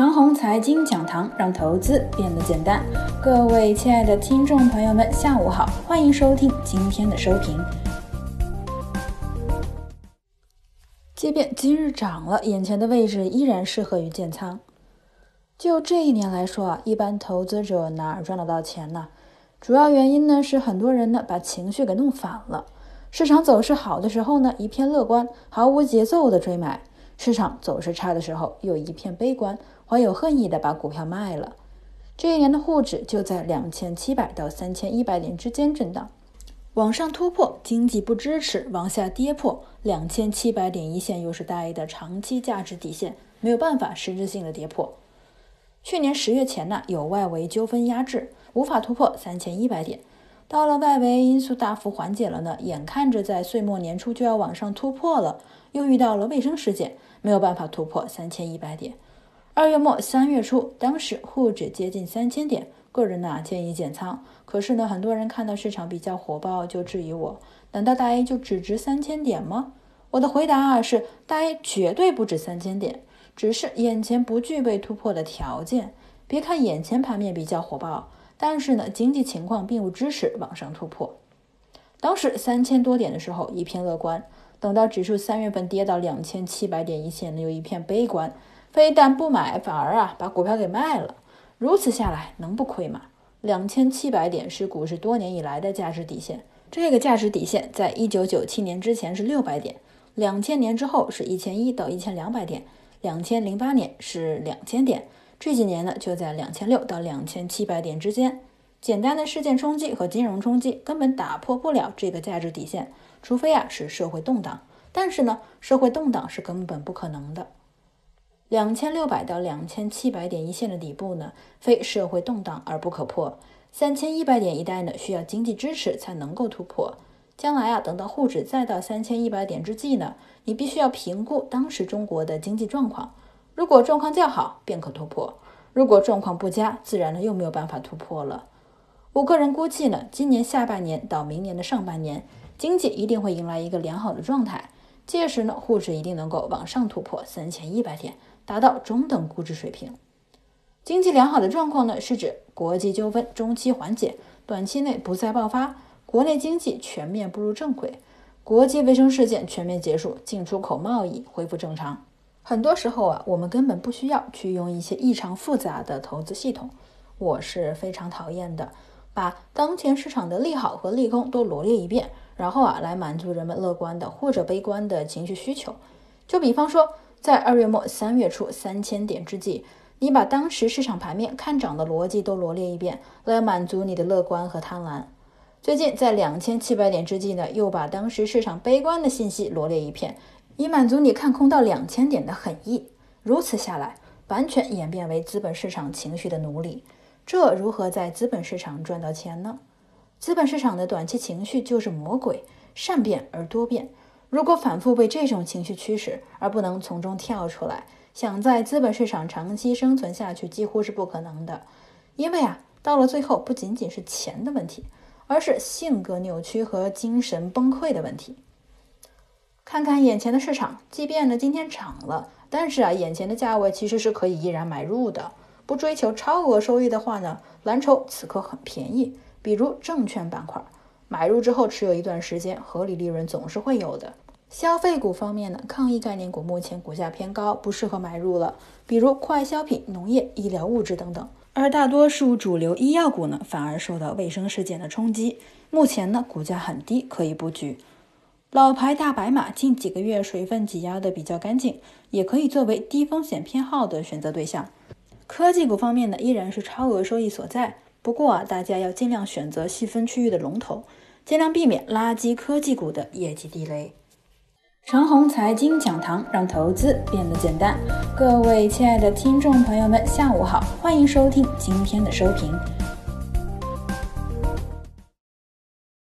长虹财经讲堂，让投资变得简单。各位亲爱的听众朋友们，下午好，欢迎收听今天的收评。即便今日涨了，眼前的位置依然适合于建仓。就这一年来说啊，一般投资者哪儿赚得到钱呢？主要原因呢是很多人呢把情绪给弄反了。市场走势好的时候呢，一片乐观，毫无节奏的追买；市场走势差的时候，又一片悲观。怀有恨意的把股票卖了，这一年的沪指就在两千七百到三千一百点之间震荡，往上突破经济不支持，往下跌破两千七百点一线，又是大 A 的长期价值底线，没有办法实质性的跌破。去年十月前呢，有外围纠纷压制，无法突破三千一百点，到了外围因素大幅缓解了呢，眼看着在岁末年初就要往上突破了，又遇到了卫生事件，没有办法突破三千一百点。二月末三月初，当时沪指接近三千点，个人呢建议减仓。可是呢，很多人看到市场比较火爆，就质疑我：难道大 A 就只值三千点吗？我的回答啊是，大 A 绝对不止三千点，只是眼前不具备突破的条件。别看眼前盘面比较火爆，但是呢，经济情况并不支持往上突破。当时三千多点的时候一片乐观，等到指数三月份跌到两千七百点一线呢，又一片悲观。非但不买，反而啊把股票给卖了。如此下来，能不亏吗？两千七百点是股市多年以来的价值底线。这个价值底线在一九九七年之前是六百点，两千年之后是一千一到一千两百点，两千零八年是两千点，这几年呢就在两千六到两千七百点之间。简单的事件冲击和金融冲击根本打破不了这个价值底线，除非啊是社会动荡。但是呢，社会动荡是根本不可能的。两千六百到两千七百点一线的底部呢，非社会动荡而不可破；三千一百点一带呢，需要经济支持才能够突破。将来啊，等到沪指再到三千一百点之际呢，你必须要评估当时中国的经济状况。如果状况较好，便可突破；如果状况不佳，自然呢又没有办法突破了。我个人估计呢，今年下半年到明年的上半年，经济一定会迎来一个良好的状态，届时呢，沪指一定能够往上突破三千一百点。达到中等估值水平，经济良好的状况呢，是指国际纠纷中期缓解，短期内不再爆发，国内经济全面步入正轨，国际卫生事件全面结束，进出口贸易恢复正常。很多时候啊，我们根本不需要去用一些异常复杂的投资系统，我是非常讨厌的。把当前市场的利好和利空都罗列一遍，然后啊，来满足人们乐观的或者悲观的情绪需求。就比方说。在二月末三月初三千点之际，你把当时市场盘面看涨的逻辑都罗列一遍，来满足你的乐观和贪婪。最近在两千七百点之际呢，又把当时市场悲观的信息罗列一遍，以满足你看空到两千点的狠意。如此下来，完全演变为资本市场情绪的奴隶。这如何在资本市场赚到钱呢？资本市场的短期情绪就是魔鬼，善变而多变。如果反复被这种情绪驱使，而不能从中跳出来，想在资本市场长期生存下去，几乎是不可能的。因为啊，到了最后，不仅仅是钱的问题，而是性格扭曲和精神崩溃的问题。看看眼前的市场，即便呢今天涨了，但是啊，眼前的价位其实是可以依然买入的。不追求超额收益的话呢，蓝筹此刻很便宜，比如证券板块。买入之后持有一段时间，合理利润总是会有的。消费股方面呢，抗疫概念股目前股价偏高，不适合买入了，比如快消品、农业、医疗物质等等。而大多数主流医药股呢，反而受到卫生事件的冲击，目前呢股价很低，可以布局。老牌大白马近几个月水分挤压的比较干净，也可以作为低风险偏好的选择对象。科技股方面呢，依然是超额收益所在，不过啊，大家要尽量选择细分区域的龙头。尽量避免垃圾科技股的业绩地雷。长虹财经讲堂让投资变得简单。各位亲爱的听众朋友们，下午好，欢迎收听今天的收评。